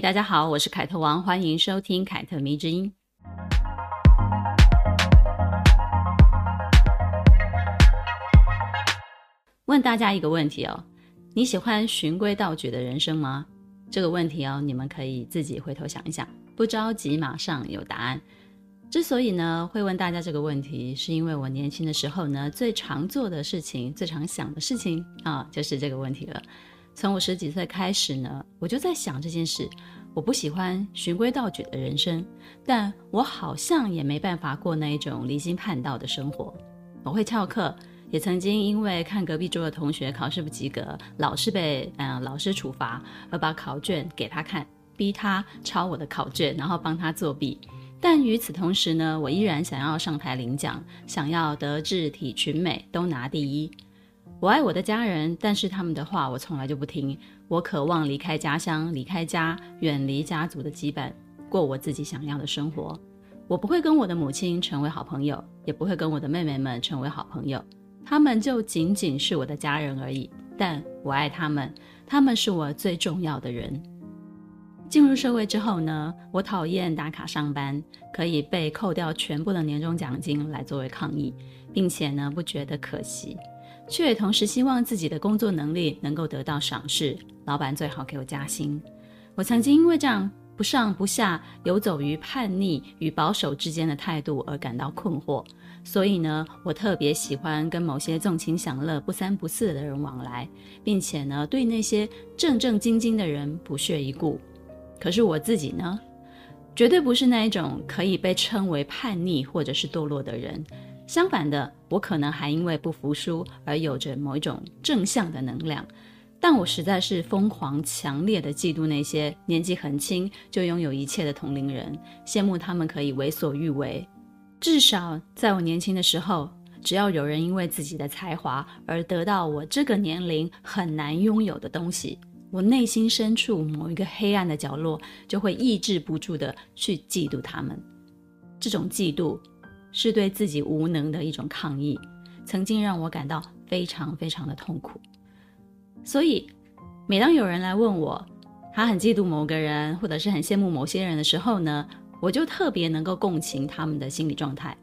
大家好，我是凯特王，欢迎收听凯特迷之音。问大家一个问题哦，你喜欢循规蹈矩的人生吗？这个问题哦，你们可以自己回头想一想，不着急，马上有答案。之所以呢会问大家这个问题，是因为我年轻的时候呢最常做的事情、最常想的事情啊，就是这个问题了。从我十几岁开始呢，我就在想这件事。我不喜欢循规蹈矩的人生，但我好像也没办法过那一种离经叛道的生活。我会翘课。也曾经因为看隔壁桌的同学考试不及格，老是被嗯、老师处罚，而把考卷给他看，逼他抄我的考卷，然后帮他作弊。但与此同时呢，我依然想要上台领奖，想要德智体群美都拿第一。我爱我的家人，但是他们的话我从来就不听。我渴望离开家乡，离开家，远离家族的羁绊，过我自己想要的生活。我不会跟我的母亲成为好朋友，也不会跟我的妹妹们成为好朋友。他们就仅仅是我的家人而已，但我爱他们，他们是我最重要的人。进入社会之后呢，我讨厌打卡上班，可以被扣掉全部的年终奖金来作为抗议，并且呢不觉得可惜，却也同时希望自己的工作能力能够得到赏识，老板最好给我加薪。我曾经因为这样不上不下，游走于叛逆与保守之间的态度而感到困惑。所以呢，我特别喜欢跟某些纵情享乐、不三不四的人往来，并且呢，对那些正正经经的人不屑一顾。可是我自己呢，绝对不是那一种可以被称为叛逆或者是堕落的人。相反的，我可能还因为不服输而有着某一种正向的能量。但我实在是疯狂、强烈的嫉妒那些年纪很轻就拥有一切的同龄人，羡慕他们可以为所欲为。至少在我年轻的时候，只要有人因为自己的才华而得到我这个年龄很难拥有的东西，我内心深处某一个黑暗的角落就会抑制不住的去嫉妒他们。这种嫉妒是对自己无能的一种抗议，曾经让我感到非常非常的痛苦。所以，每当有人来问我，他很嫉妒某个人，或者是很羡慕某些人的时候呢，我就特别能够共情他们的心理状态，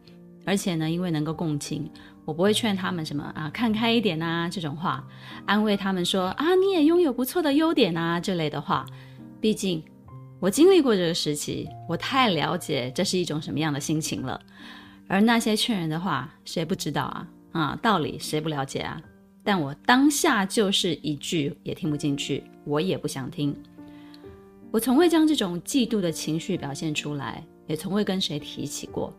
而且呢，因为能够共情，我不会劝他们什么啊，看开一点啊这种话，安慰他们说啊，你也拥有不错的优点啊这类的话。毕竟我经历过这个时期，我太了解这是一种什么样的心情了。而那些劝人的话，谁不知道啊？啊，道理谁不了解啊？但我当下就是一句也听不进去，我也不想听。我从未将这种嫉妒的情绪表现出来，也从未跟谁提起过。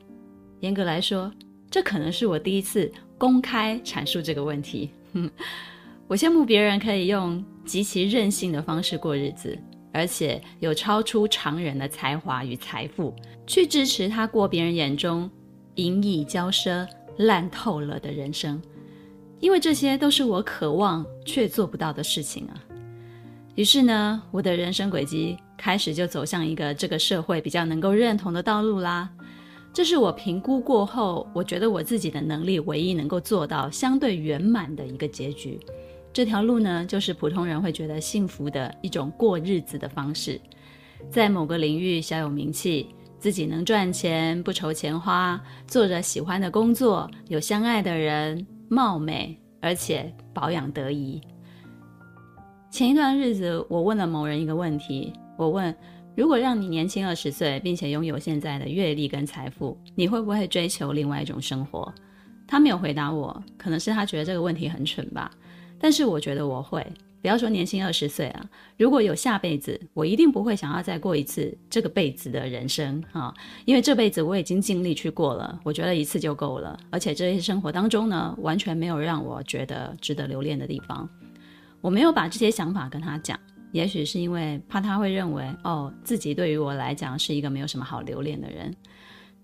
严格来说，这可能是我第一次公开阐述这个问题。哼，我羡慕别人可以用极其任性的方式过日子，而且有超出常人的才华与财富，去支持他过别人眼中淫逸骄奢、烂透了的人生。因为这些都是我渴望却做不到的事情啊。于是呢，我的人生轨迹开始就走向一个这个社会比较能够认同的道路啦。这是我评估过后，我觉得我自己的能力唯一能够做到相对圆满的一个结局。这条路呢，就是普通人会觉得幸福的一种过日子的方式，在某个领域小有名气，自己能赚钱，不愁钱花，做着喜欢的工作，有相爱的人，貌美，而且保养得宜。前一段日子，我问了某人一个问题。我问：如果让你年轻二十岁，并且拥有现在的阅历跟财富，你会不会追求另外一种生活？他没有回答我，可能是他觉得这个问题很蠢吧。但是我觉得我会。不要说年轻二十岁啊，如果有下辈子，我一定不会想要再过一次这个辈子的人生哈，因为这辈子我已经尽力去过了，我觉得一次就够了。而且这些生活当中呢，完全没有让我觉得值得留恋的地方。我没有把这些想法跟他讲，也许是因为怕他会认为，哦，自己对于我来讲是一个没有什么好留恋的人。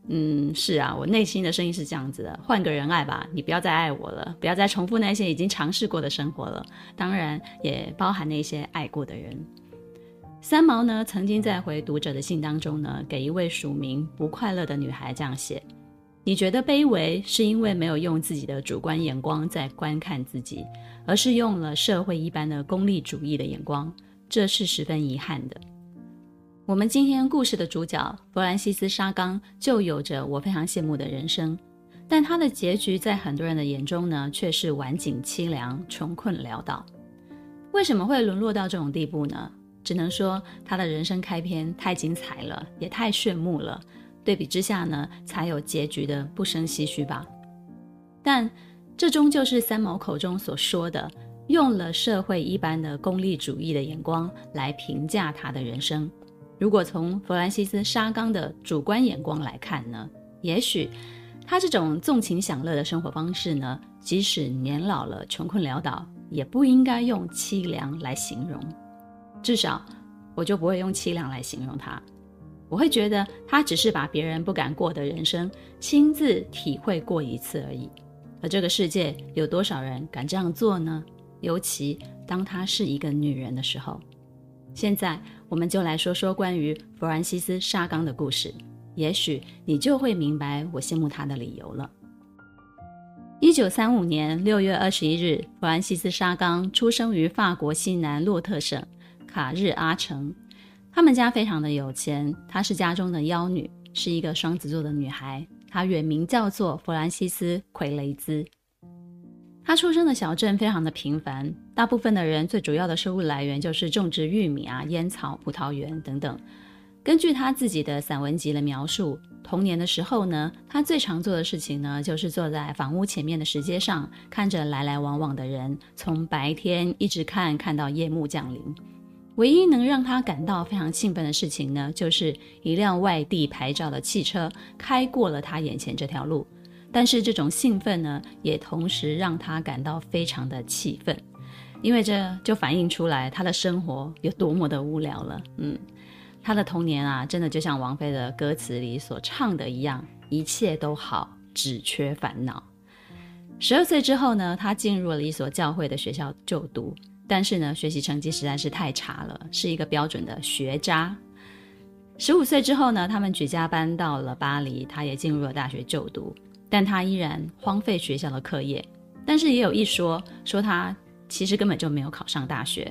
嗯，是啊，我内心的声音是这样子的：换个人爱吧，你不要再爱我了，不要再重复那些已经尝试过的生活了。当然，也包含那些爱过的人。三毛呢，曾经在回读者的信当中呢，给一位署名“不快乐的女孩”这样写：“你觉得卑微，是因为没有用自己的主观眼光在观看自己，而是用了社会一般的功利主义的眼光，这是十分遗憾的。”我们今天故事的主角弗兰西斯·沙冈就有着我非常羡慕的人生，但他的结局在很多人的眼中呢，却是晚景凄凉、穷困潦倒。为什么会沦落到这种地步呢？只能说他的人生开篇太精彩了，也太炫目了。对比之下呢，才有结局的不生唏嘘吧。但这终究是三毛口中所说的，用了社会一般的功利主义的眼光来评价他的人生。如果从弗兰西斯·沙冈的主观眼光来看呢，也许他这种纵情享乐的生活方式呢，即使年老了、穷困潦倒，也不应该用凄凉来形容。至少，我就不会用凄凉来形容他。我会觉得他只是把别人不敢过的人生亲自体会过一次而已。而这个世界有多少人敢这样做呢？尤其当她是一个女人的时候。现在，我们就来说说关于弗兰西斯·沙冈的故事。也许你就会明白我羡慕他的理由了。一九三五年六月二十一日，弗兰西斯·沙冈出生于法国西南洛特省。卡日阿城，他们家非常的有钱。她是家中的幺女，是一个双子座的女孩。她原名叫做弗兰西斯·奎雷兹。他出生的小镇非常的平凡，大部分的人最主要的收入来源就是种植玉米啊、烟草、葡萄园等等。根据他自己的散文集的描述，童年的时候呢，他最常做的事情呢，就是坐在房屋前面的石阶上，看着来来往往的人，从白天一直看看到夜幕降临。唯一能让他感到非常兴奋的事情呢，就是一辆外地牌照的汽车开过了他眼前这条路。但是这种兴奋呢，也同时让他感到非常的气愤，因为这就反映出来他的生活有多么的无聊了。嗯，他的童年啊，真的就像王菲的歌词里所唱的一样，一切都好，只缺烦恼。十二岁之后呢，他进入了一所教会的学校就读。但是呢，学习成绩实在是太差了，是一个标准的学渣。十五岁之后呢，他们举家搬到了巴黎，他也进入了大学就读，但他依然荒废学校的课业。但是也有一说，说他其实根本就没有考上大学。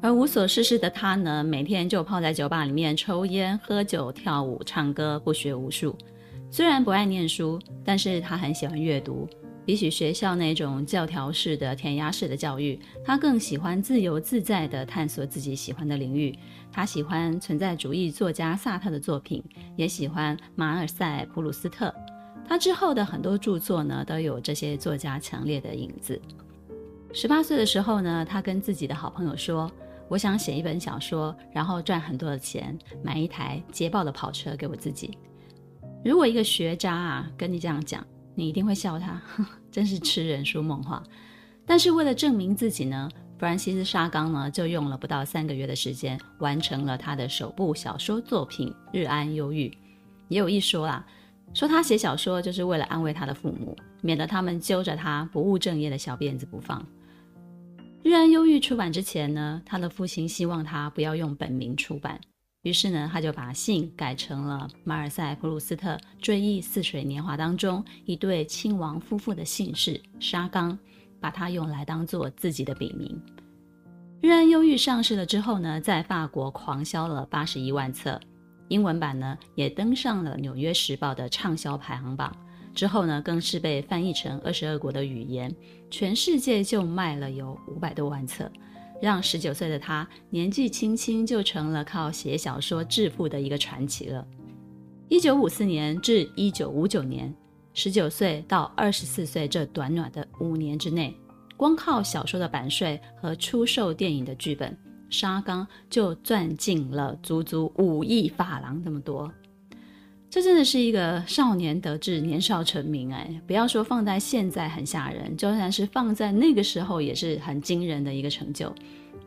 而无所事事的他呢，每天就泡在酒吧里面抽烟、喝酒、跳舞、唱歌，不学无术。虽然不爱念书，但是他很喜欢阅读。比起学校那种教条式的填鸭式的教育，他更喜欢自由自在地探索自己喜欢的领域。他喜欢存在主义作家萨特的作品，也喜欢马尔赛·普鲁斯特。他之后的很多著作呢，都有这些作家强烈的影子。十八岁的时候呢，他跟自己的好朋友说：“我想写一本小说，然后赚很多的钱，买一台捷豹的跑车给我自己。”如果一个学渣啊跟你这样讲，你一定会笑他。真是痴人说梦话，但是为了证明自己呢，弗兰西斯·沙冈呢就用了不到三个月的时间，完成了他的首部小说作品《日安忧郁》。也有一说啊，说他写小说就是为了安慰他的父母，免得他们揪着他不务正业的小辫子不放。《日安忧郁》出版之前呢，他的父亲希望他不要用本名出版。于是呢，他就把姓改成了马尔赛·普鲁斯特《追忆似水年华》当中一对亲王夫妇的姓氏沙冈，把它用来当做自己的笔名。《日安忧郁》上市了之后呢，在法国狂销了八十一万册，英文版呢也登上了《纽约时报》的畅销排行榜。之后呢，更是被翻译成二十二国的语言，全世界就卖了有五百多万册。让十九岁的他年纪轻轻就成了靠写小说致富的一个传奇了。一九五四年至一九五九年，十九岁到二十四岁这短短的五年之内，光靠小说的版税和出售电影的剧本，沙冈就赚进了足足五亿法郎这么多。这真的是一个少年得志，年少成名哎！不要说放在现在很吓人，就算是放在那个时候也是很惊人的一个成就。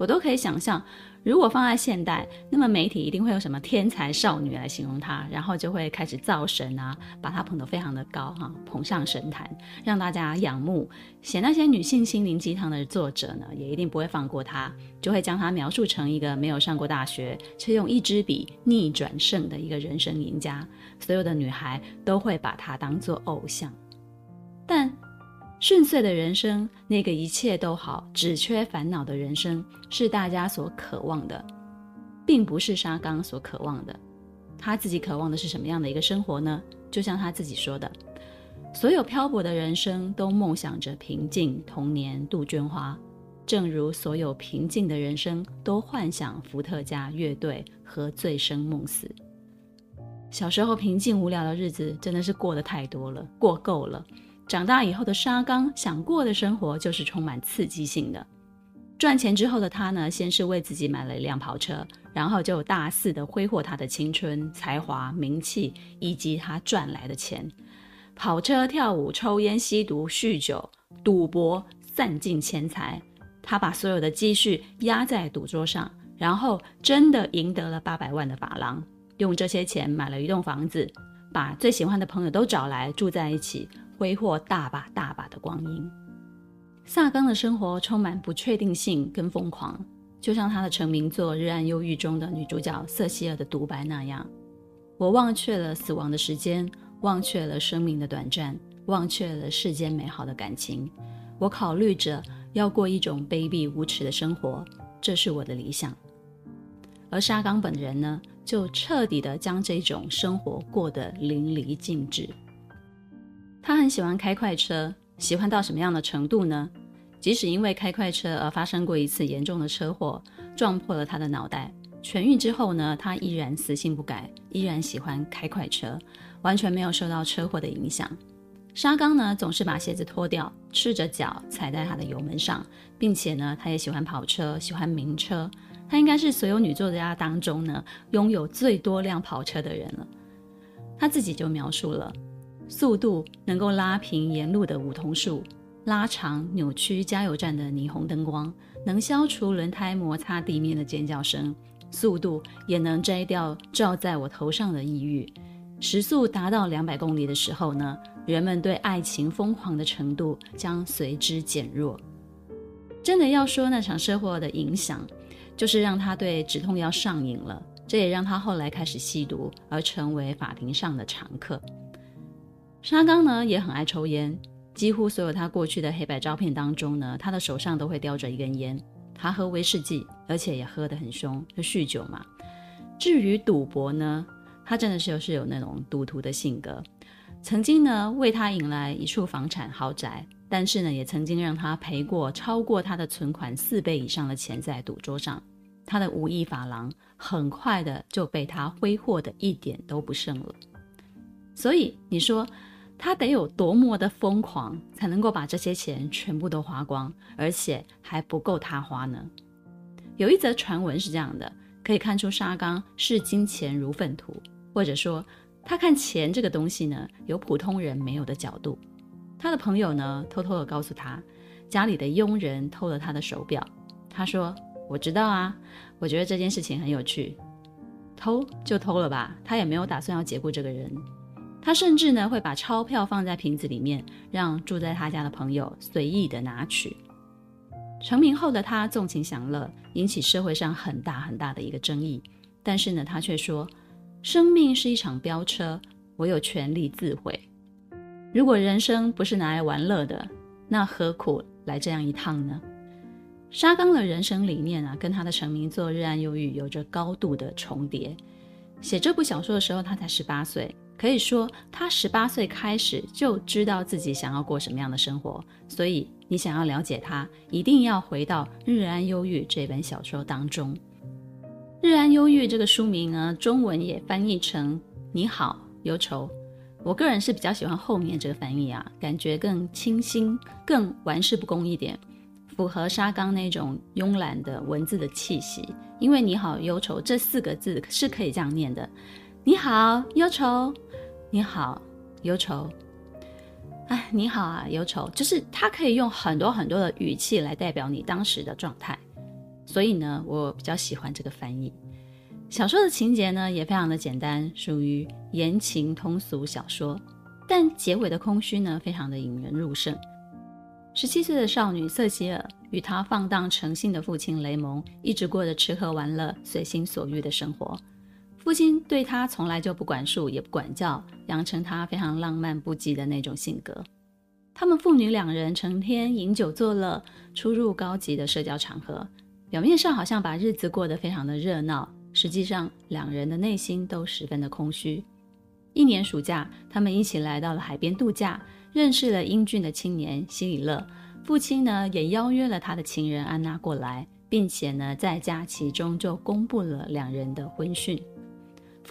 我都可以想象。如果放在现代，那么媒体一定会有什么天才少女来形容她，然后就会开始造神啊，把她捧得非常的高哈，捧上神坛，让大家仰慕。写那些女性心灵鸡汤的作者呢，也一定不会放过她，就会将她描述成一个没有上过大学，却用一支笔逆转胜的一个人生赢家。所有的女孩都会把她当做偶像，但。顺遂的人生，那个一切都好，只缺烦恼的人生，是大家所渴望的，并不是沙刚所渴望的。他自己渴望的是什么样的一个生活呢？就像他自己说的，所有漂泊的人生都梦想着平静童年，杜鹃花，正如所有平静的人生都幻想伏特加乐队和醉生梦死。小时候平静无聊的日子真的是过得太多了，过够了。长大以后的沙冈想过的生活就是充满刺激性的。赚钱之后的他呢，先是为自己买了一辆跑车，然后就大肆的挥霍他的青春、才华、名气以及他赚来的钱。跑车、跳舞、抽烟、吸毒、酗酒、赌博，散尽钱财。他把所有的积蓄压在赌桌上，然后真的赢得了八百万的法郎，用这些钱买了一栋房子，把最喜欢的朋友都找来住在一起。挥霍大把大把的光阴，萨冈的生活充满不确定性跟疯狂，就像他的成名作《日暗忧郁》中的女主角瑟西尔的独白那样：“我忘却了死亡的时间，忘却了生命的短暂，忘却了世间美好的感情。我考虑着要过一种卑鄙无耻的生活，这是我的理想。”而沙冈本人呢，就彻底的将这种生活过得淋漓尽致。他很喜欢开快车，喜欢到什么样的程度呢？即使因为开快车而发生过一次严重的车祸，撞破了他的脑袋，痊愈之后呢，他依然死性不改，依然喜欢开快车，完全没有受到车祸的影响。沙冈呢，总是把鞋子脱掉，赤着脚踩在他的油门上，并且呢，他也喜欢跑车，喜欢名车。他应该是所有女作家当中呢，拥有最多辆跑车的人了。他自己就描述了。速度能够拉平沿路的梧桐树，拉长扭曲加油站的霓虹灯光，能消除轮胎摩擦地面的尖叫声。速度也能摘掉罩在我头上的抑郁。时速达到两百公里的时候呢，人们对爱情疯狂的程度将随之减弱。真的要说那场车祸的影响，就是让他对止痛药上瘾了。这也让他后来开始吸毒，而成为法庭上的常客。沙冈呢也很爱抽烟，几乎所有他过去的黑白照片当中呢，他的手上都会叼着一根烟。他喝威士忌，而且也喝得很凶，就酗酒嘛。至于赌博呢，他真的是有是有那种赌徒的性格。曾经呢为他引来一处房产豪宅，但是呢也曾经让他赔过超过他的存款四倍以上的钱在赌桌上。他的五亿法郎很快的就被他挥霍的一点都不剩了。所以你说。他得有多么的疯狂，才能够把这些钱全部都花光，而且还不够他花呢？有一则传闻是这样的，可以看出沙冈视金钱如粪土，或者说他看钱这个东西呢，有普通人没有的角度。他的朋友呢，偷偷的告诉他，家里的佣人偷了他的手表。他说：“我知道啊，我觉得这件事情很有趣，偷就偷了吧，他也没有打算要解雇这个人。”他甚至呢会把钞票放在瓶子里面，让住在他家的朋友随意的拿取。成名后的他纵情享乐，引起社会上很大很大的一个争议。但是呢，他却说：“生命是一场飙车，我有权利自毁。如果人生不是拿来玩乐的，那何苦来这样一趟呢？”沙冈的人生理念啊，跟他的成名作《日暗忧郁》有着高度的重叠。写这部小说的时候，他才十八岁。可以说，他十八岁开始就知道自己想要过什么样的生活。所以，你想要了解他，一定要回到《日安忧郁》这本小说当中。《日安忧郁》这个书名呢，中文也翻译成“你好，忧愁”。我个人是比较喜欢后面这个翻译啊，感觉更清新、更玩世不恭一点，符合沙冈那种慵懒的文字的气息。因为“你好，忧愁”这四个字是可以这样念的：“你好，忧愁。”你好，忧愁。哎，你好啊，忧愁。就是他可以用很多很多的语气来代表你当时的状态。所以呢，我比较喜欢这个翻译。小说的情节呢，也非常的简单，属于言情通俗小说，但结尾的空虚呢，非常的引人入胜。十七岁的少女瑟西尔与她放荡成性的父亲雷蒙，一直过着吃喝玩乐、随心所欲的生活。父亲对他从来就不管束，也不管教，养成他非常浪漫不羁的那种性格。他们父女两人成天饮酒作乐，出入高级的社交场合，表面上好像把日子过得非常的热闹，实际上两人的内心都十分的空虚。一年暑假，他们一起来到了海边度假。认识了英俊的青年希里勒，父亲呢也邀约了他的情人安娜过来，并且呢在假期中就公布了两人的婚讯。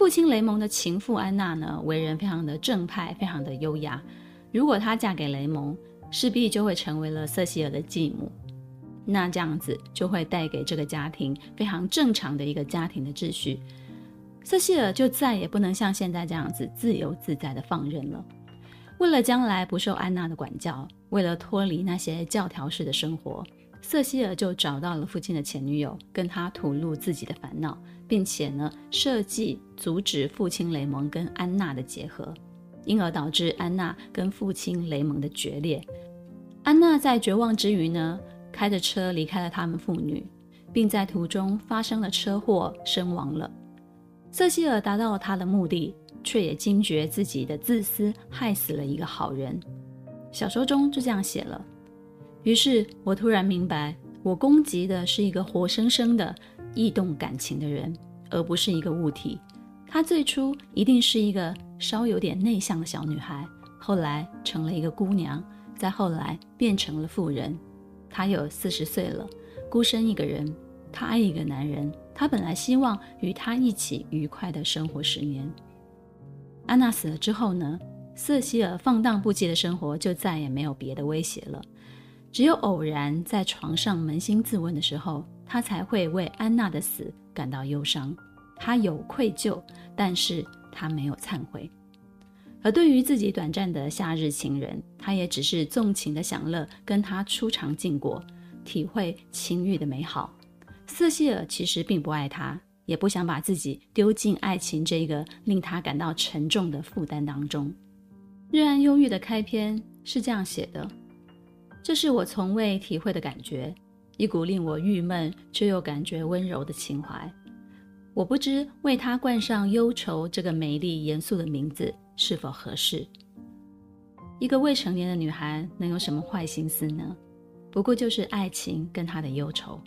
父亲雷蒙的情妇安娜呢为人非常的正派，非常的优雅。如果她嫁给雷蒙，势必就会成为了瑟西尔的继母，那这样子就会带给这个家庭非常正常的一个家庭的秩序。瑟西尔就再也不能像现在这样子自由自在的放任了。为了将来不受安娜的管教，为了脱离那些教条式的生活，瑟西尔就找到了父亲的前女友，跟他吐露自己的烦恼，并且呢设计阻止父亲雷蒙跟安娜的结合，因而导致安娜跟父亲雷蒙的决裂。安娜在绝望之余呢，开着车离开了他们父女，并在途中发生了车祸身亡了。瑟西尔达到了他的目的。却也惊觉自己的自私害死了一个好人。小说中就这样写了。于是我突然明白，我攻击的是一个活生生的、易动感情的人，而不是一个物体。她最初一定是一个稍有点内向的小女孩，后来成了一个姑娘，再后来变成了妇人。她有四十岁了，孤身一个人。她爱一个男人，她本来希望与他一起愉快地生活十年。安娜死了之后呢，瑟西尔放荡不羁的生活就再也没有别的威胁了。只有偶然在床上扪心自问的时候，他才会为安娜的死感到忧伤。他有愧疚，但是他没有忏悔。而对于自己短暂的夏日情人，他也只是纵情的享乐，跟他初尝禁果，体会情欲的美好。瑟西尔其实并不爱他。也不想把自己丢进爱情这个令他感到沉重的负担当中。《日安忧郁》的开篇是这样写的：“这是我从未体会的感觉，一股令我郁闷却又感觉温柔的情怀。我不知为他冠上忧愁这个美丽严肃的名字是否合适。一个未成年的女孩能有什么坏心思呢？不过就是爱情跟她的忧愁。”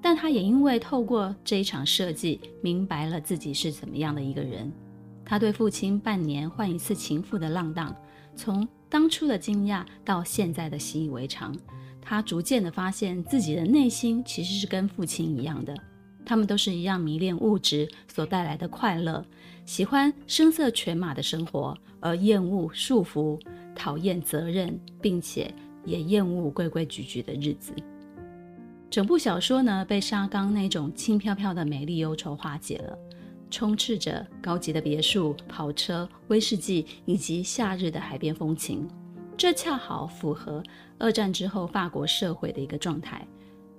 但她也因为透过这一场设计，明白了自己是怎么样的一个人。他对父亲半年换一次情妇的浪荡，从当初的惊讶到现在的习以为常。他逐渐地发现自己的内心其实是跟父亲一样的，他们都是一样迷恋物质所带来的快乐，喜欢声色犬马的生活，而厌恶束缚，讨厌责任，并且也厌恶规规矩矩的日子。整部小说呢，被沙冈那种轻飘飘的美丽忧愁化解了，充斥着高级的别墅、跑车、威士忌以及夏日的海边风情。这恰好符合二战之后法国社会的一个状态。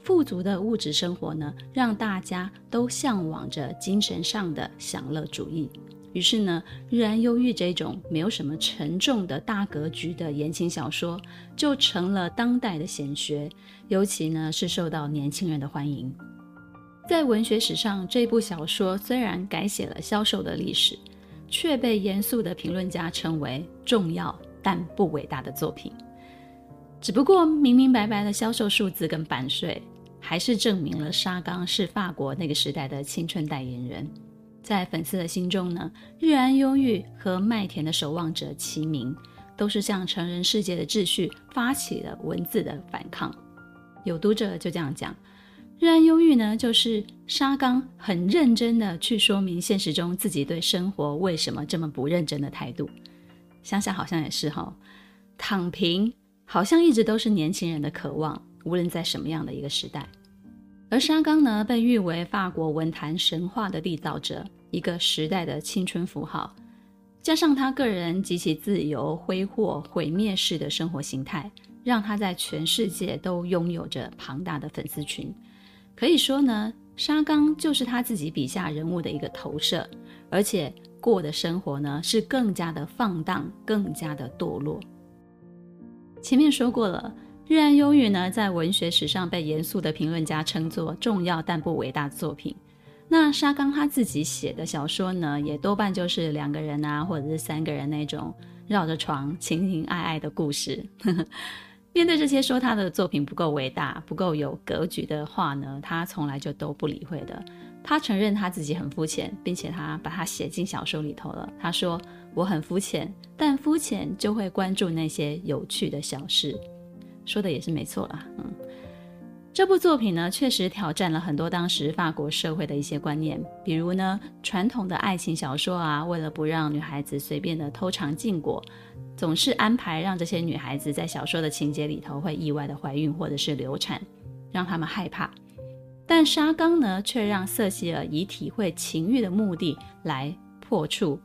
富足的物质生活呢，让大家都向往着精神上的享乐主义。于是呢，日安忧郁这种没有什么沉重的大格局的言情小说，就成了当代的显学，尤其呢是受到年轻人的欢迎。在文学史上，这部小说虽然改写了销售的历史，却被严肃的评论家称为重要但不伟大的作品。只不过明明白白的销售数字跟版税，还是证明了沙冈是法国那个时代的青春代言人。在粉丝的心中呢，日安忧郁和麦田的守望者齐名，都是向成人世界的秩序发起了文字的反抗。有读者就这样讲，日安忧郁呢，就是沙冈很认真的去说明现实中自己对生活为什么这么不认真的态度。想想好像也是哈、哦，躺平好像一直都是年轻人的渴望，无论在什么样的一个时代。而沙冈呢，被誉为法国文坛神话的缔造者，一个时代的青春符号。加上他个人极其自由、挥霍、毁灭式的生活形态，让他在全世界都拥有着庞大的粉丝群。可以说呢，沙冈就是他自己笔下人物的一个投射，而且过的生活呢是更加的放荡，更加的堕落。前面说过了，《日安忧郁》呢，在文学史上被严肃的评论家称作重要但不伟大的作品。那沙冈他自己写的小说呢，也多半就是两个人啊，或者是三个人那种绕着床情情爱爱的故事。面对这些说他的作品不够伟大、不够有格局的话呢，他从来就都不理会的。他承认他自己很肤浅，并且他把它写进小说里头了。他说：“我很肤浅，但肤浅就会关注那些有趣的小事。”说的也是没错啦。嗯，这部作品呢，确实挑战了很多当时法国社会的一些观念，比如呢，传统的爱情小说啊，为了不让女孩子随便的偷尝禁果。总是安排让这些女孩子在小说的情节里头会意外的怀孕或者是流产，让他们害怕。但沙冈呢，却让瑟西尔以体会情欲的目的来破处，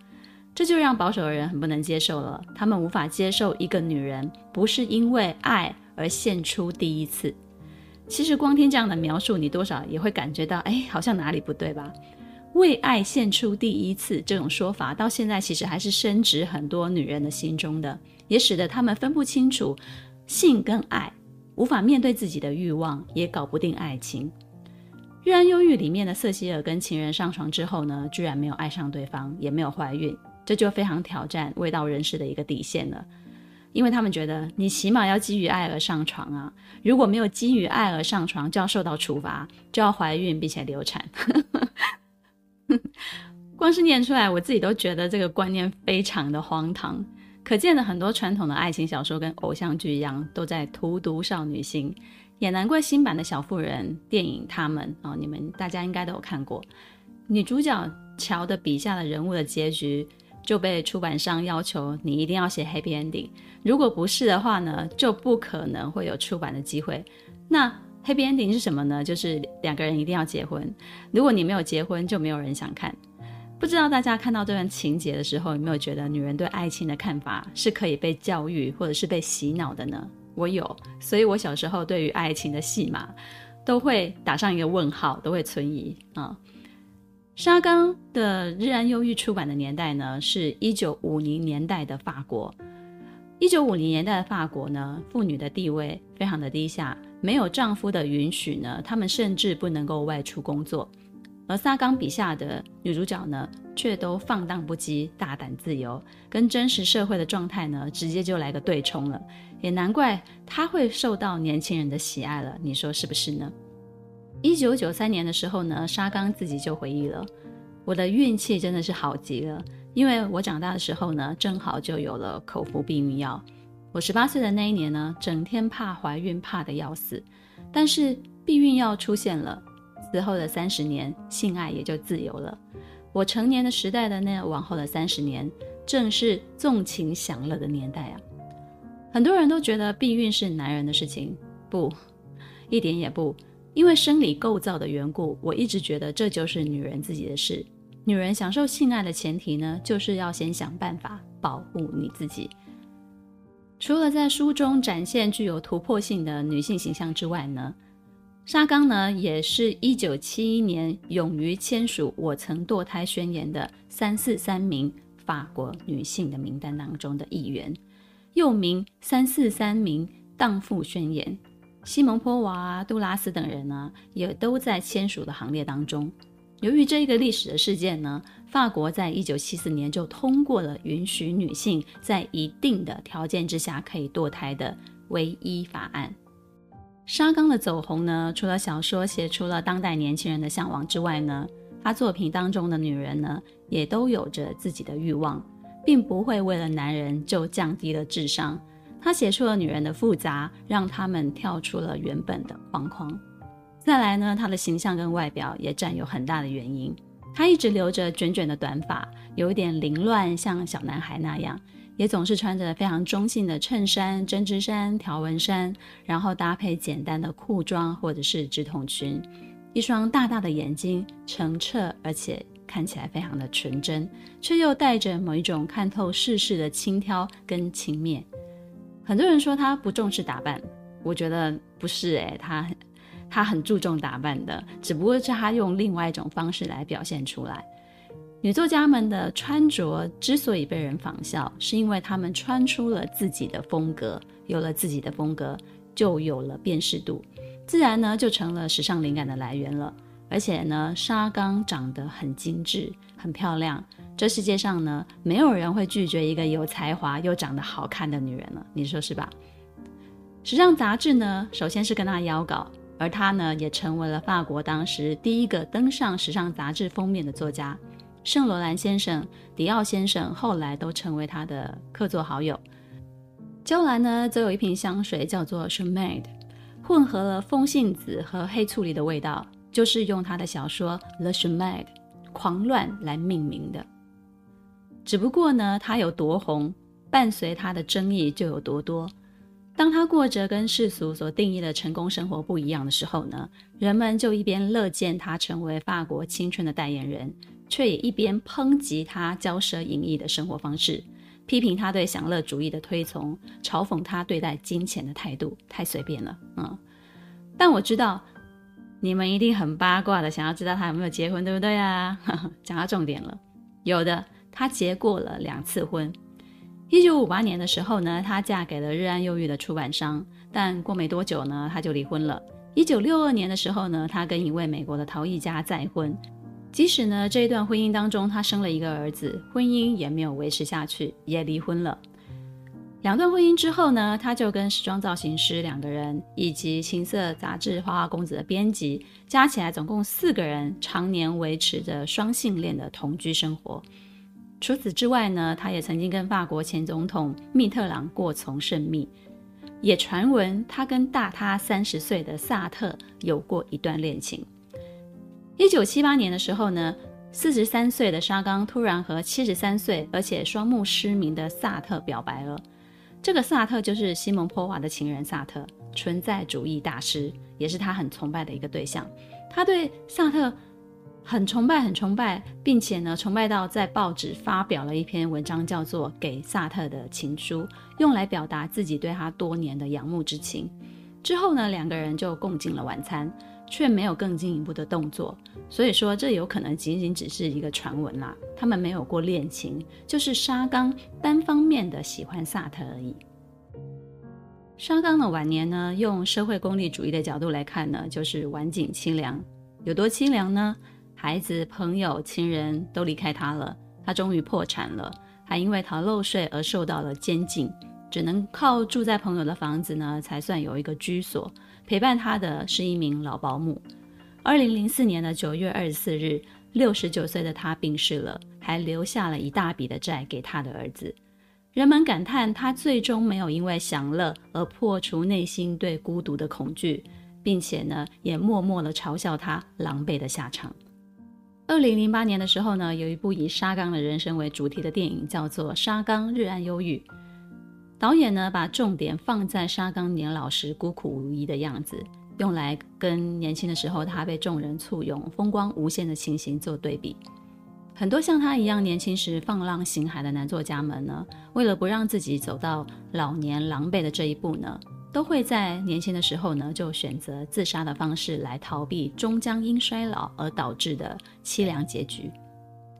这就让保守的人很不能接受了。他们无法接受一个女人不是因为爱而献出第一次。其实光听这样的描述，你多少也会感觉到，哎，好像哪里不对吧？为爱献出第一次这种说法，到现在其实还是深植很多女人的心中的，也使得她们分不清楚性跟爱，无法面对自己的欲望，也搞不定爱情。《日安忧郁》里面的瑟西尔跟情人上床之后呢，居然没有爱上对方，也没有怀孕，这就非常挑战味道人士的一个底线了，因为他们觉得你起码要基于爱而上床啊，如果没有基于爱而上床，就要受到处罚，就要怀孕并且流产。光是念出来，我自己都觉得这个观念非常的荒唐。可见的很多传统的爱情小说跟偶像剧一样，都在荼毒少女心。也难怪新版的小妇人电影，他们啊、哦，你们大家应该都有看过。女主角乔的笔下的人物的结局，就被出版商要求你一定要写 happy ending。如果不是的话呢，就不可能会有出版的机会。那 Happy ending 是什么呢？就是两个人一定要结婚。如果你没有结婚，就没有人想看。不知道大家看到这段情节的时候，有没有觉得女人对爱情的看法是可以被教育或者是被洗脑的呢？我有，所以我小时候对于爱情的戏码都会打上一个问号，都会存疑啊。沙冈的《日安忧郁》出版的年代呢，是一九五零年代的法国。一九五零年代的法国呢，妇女的地位非常的低下。没有丈夫的允许呢，她们甚至不能够外出工作。而沙冈笔下的女主角呢，却都放荡不羁、大胆自由，跟真实社会的状态呢，直接就来个对冲了。也难怪她会受到年轻人的喜爱了，你说是不是呢？一九九三年的时候呢，沙冈自己就回忆了：“我的运气真的是好极了，因为我长大的时候呢，正好就有了口服避孕药。”我十八岁的那一年呢，整天怕怀孕，怕得要死。但是避孕药出现了，此后的三十年，性爱也就自由了。我成年的时代的那往后的三十年，正是纵情享乐的年代啊！很多人都觉得避孕是男人的事情，不，一点也不。因为生理构造的缘故，我一直觉得这就是女人自己的事。女人享受性爱的前提呢，就是要先想办法保护你自己。除了在书中展现具有突破性的女性形象之外呢，沙冈呢也是一九七一年勇于签署“我曾堕胎宣言”的三四三名法国女性的名单当中的一员，又名“三四三名荡妇宣言”。西蒙波娃、杜拉斯等人呢，也都在签署的行列当中。由于这一个历史的事件呢，法国在一九七四年就通过了允许女性在一定的条件之下可以堕胎的唯一法案。沙冈的走红呢，除了小说写出了当代年轻人的向往之外呢，他作品当中的女人呢，也都有着自己的欲望，并不会为了男人就降低了智商。他写出了女人的复杂，让他们跳出了原本的框框。再来呢，他的形象跟外表也占有很大的原因。他一直留着卷卷的短发，有一点凌乱，像小男孩那样，也总是穿着非常中性的衬衫、针织衫、条纹衫，然后搭配简单的裤装或者是直筒裙。一双大大的眼睛，澄澈而且看起来非常的纯真，却又带着某一种看透世事的轻佻跟轻蔑。很多人说他不重视打扮，我觉得不是诶，他。他很注重打扮的，只不过是他用另外一种方式来表现出来。女作家们的穿着之所以被人仿效，是因为她们穿出了自己的风格，有了自己的风格，就有了辨识度，自然呢就成了时尚灵感的来源了。而且呢，沙冈长得很精致，很漂亮。这世界上呢，没有人会拒绝一个有才华又长得好看的女人了，你说是吧？时尚杂志呢，首先是跟她邀稿，而她呢，也成为了法国当时第一个登上时尚杂志封面的作家。圣罗兰先生、迪奥先生后来都成为他的客座好友。娇兰呢，则有一瓶香水叫做 Chamade，混合了风信子和黑醋栗的味道，就是用他的小说《Le Chamade》狂乱来命名的。只不过呢，他有多红，伴随他的争议就有多多。当他过着跟世俗所定义的成功生活不一样的时候呢，人们就一边乐见他成为法国青春的代言人。却也一边抨击他骄奢淫逸的生活方式，批评他对享乐主义的推崇，嘲讽他对待金钱的态度太随便了。嗯，但我知道你们一定很八卦的，想要知道他有没有结婚，对不对啊？讲到重点了，有的，她结过了两次婚。一九五八年的时候呢，她嫁给了日安忧郁的出版商，但过没多久呢，她就离婚了。一九六二年的时候呢，她跟一位美国的陶艺家再婚。即使呢，这一段婚姻当中，她生了一个儿子，婚姻也没有维持下去，也离婚了。两段婚姻之后呢，她就跟时装造型师两个人，以及情色杂志《花花公子》的编辑，加起来总共四个人，常年维持着双性恋的同居生活。除此之外呢，他也曾经跟法国前总统密特朗过从甚密，也传闻他跟大他三十岁的萨特有过一段恋情。一九七八年的时候呢，四十三岁的沙冈突然和七十三岁而且双目失明的萨特表白了。这个萨特就是西蒙波娃的情人萨特，存在主义大师，也是他很崇拜的一个对象。他对萨特很崇拜，很崇拜，并且呢，崇拜到在报纸发表了一篇文章，叫做《给萨特的情书》，用来表达自己对他多年的仰慕之情。之后呢，两个人就共进了晚餐。却没有更进一步的动作，所以说这有可能仅仅只是一个传闻啦。他们没有过恋情，就是沙冈单方面的喜欢萨特而已。沙冈的晚年呢，用社会功利主义的角度来看呢，就是晚景凄凉。有多凄凉呢？孩子、朋友、亲人都离开他了，他终于破产了，还因为逃漏税而受到了监禁。只能靠住在朋友的房子呢，才算有一个居所。陪伴他的是一名老保姆。二零零四年的九月二十四日，六十九岁的他病逝了，还留下了一大笔的债给他的儿子。人们感叹他最终没有因为享乐而破除内心对孤独的恐惧，并且呢，也默默地嘲笑他狼狈的下场。二零零八年的时候呢，有一部以沙冈的人生为主题的电影，叫做《沙冈日暗忧郁》。导演呢，把重点放在沙冈年老时孤苦无依的样子，用来跟年轻的时候他被众人簇拥、风光无限的情形做对比。很多像他一样年轻时放浪形骸的男作家们呢，为了不让自己走到老年狼狈的这一步呢，都会在年轻的时候呢，就选择自杀的方式来逃避终将因衰老而导致的凄凉结局。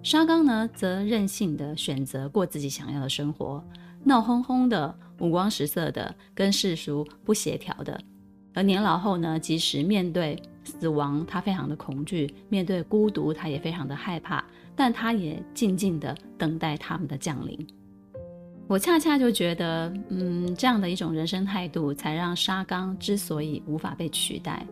沙冈呢，则任性的选择过自己想要的生活。闹哄哄的，五光十色的，跟世俗不协调的。而年老后呢，即使面对死亡，他非常的恐惧；面对孤独，他也非常的害怕。但他也静静的等待他们的降临。我恰恰就觉得，嗯，这样的一种人生态度，才让沙冈之所以无法被取代。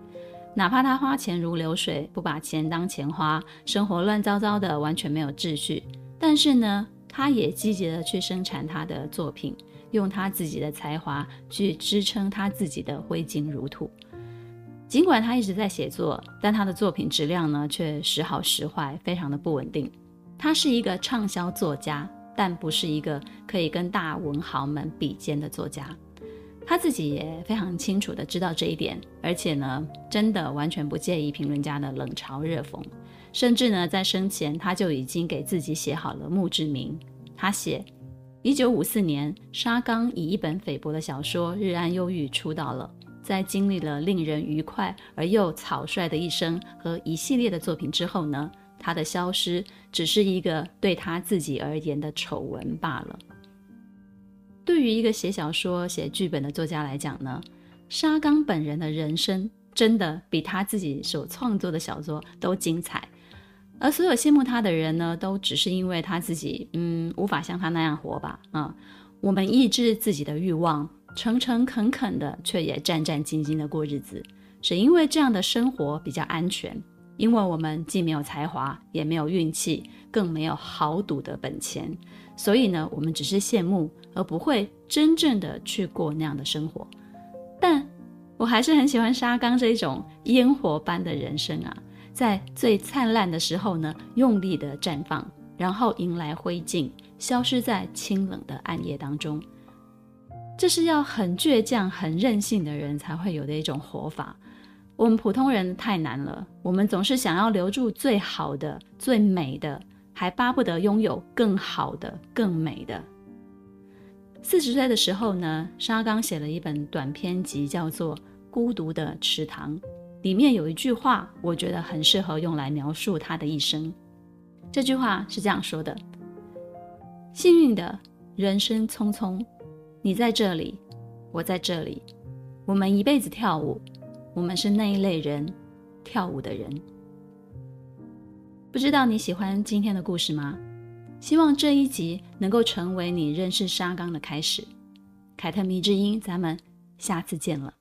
哪怕他花钱如流水，不把钱当钱花，生活乱糟糟的，完全没有秩序。但是呢，他也积极的去生产他的作品，用他自己的才华去支撑他自己的挥金如土。尽管他一直在写作，但他的作品质量呢却时好时坏，非常的不稳定。他是一个畅销作家，但不是一个可以跟大文豪们比肩的作家。他自己也非常清楚的知道这一点，而且呢，真的完全不介意评论家的冷嘲热讽。甚至呢，在生前他就已经给自己写好了墓志铭。他写：一九五四年，沙冈以一本菲薄的小说《日安忧郁》出道了。在经历了令人愉快而又草率的一生和一系列的作品之后呢，他的消失只是一个对他自己而言的丑闻罢了。对于一个写小说、写剧本的作家来讲呢，沙冈本人的人生真的比他自己所创作的小说都精彩。而所有羡慕他的人呢，都只是因为他自己，嗯，无法像他那样活吧？啊，我们抑制自己的欲望，诚诚恳恳的，却也战战兢兢的过日子，只因为这样的生活比较安全，因为我们既没有才华，也没有运气，更没有豪赌的本钱，所以呢，我们只是羡慕，而不会真正的去过那样的生活。但我还是很喜欢沙冈这种烟火般的人生啊。在最灿烂的时候呢，用力的绽放，然后迎来灰烬，消失在清冷的暗夜当中。这是要很倔强、很任性的人才会有的一种活法。我们普通人太难了，我们总是想要留住最好的、最美的，还巴不得拥有更好的、更美的。四十岁的时候呢，沙刚写了一本短篇集，叫做《孤独的池塘》。里面有一句话，我觉得很适合用来描述他的一生。这句话是这样说的：“幸运的人生匆匆，你在这里，我在这里，我们一辈子跳舞，我们是那一类人，跳舞的人。”不知道你喜欢今天的故事吗？希望这一集能够成为你认识沙冈的开始。凯特迷之音，咱们下次见了。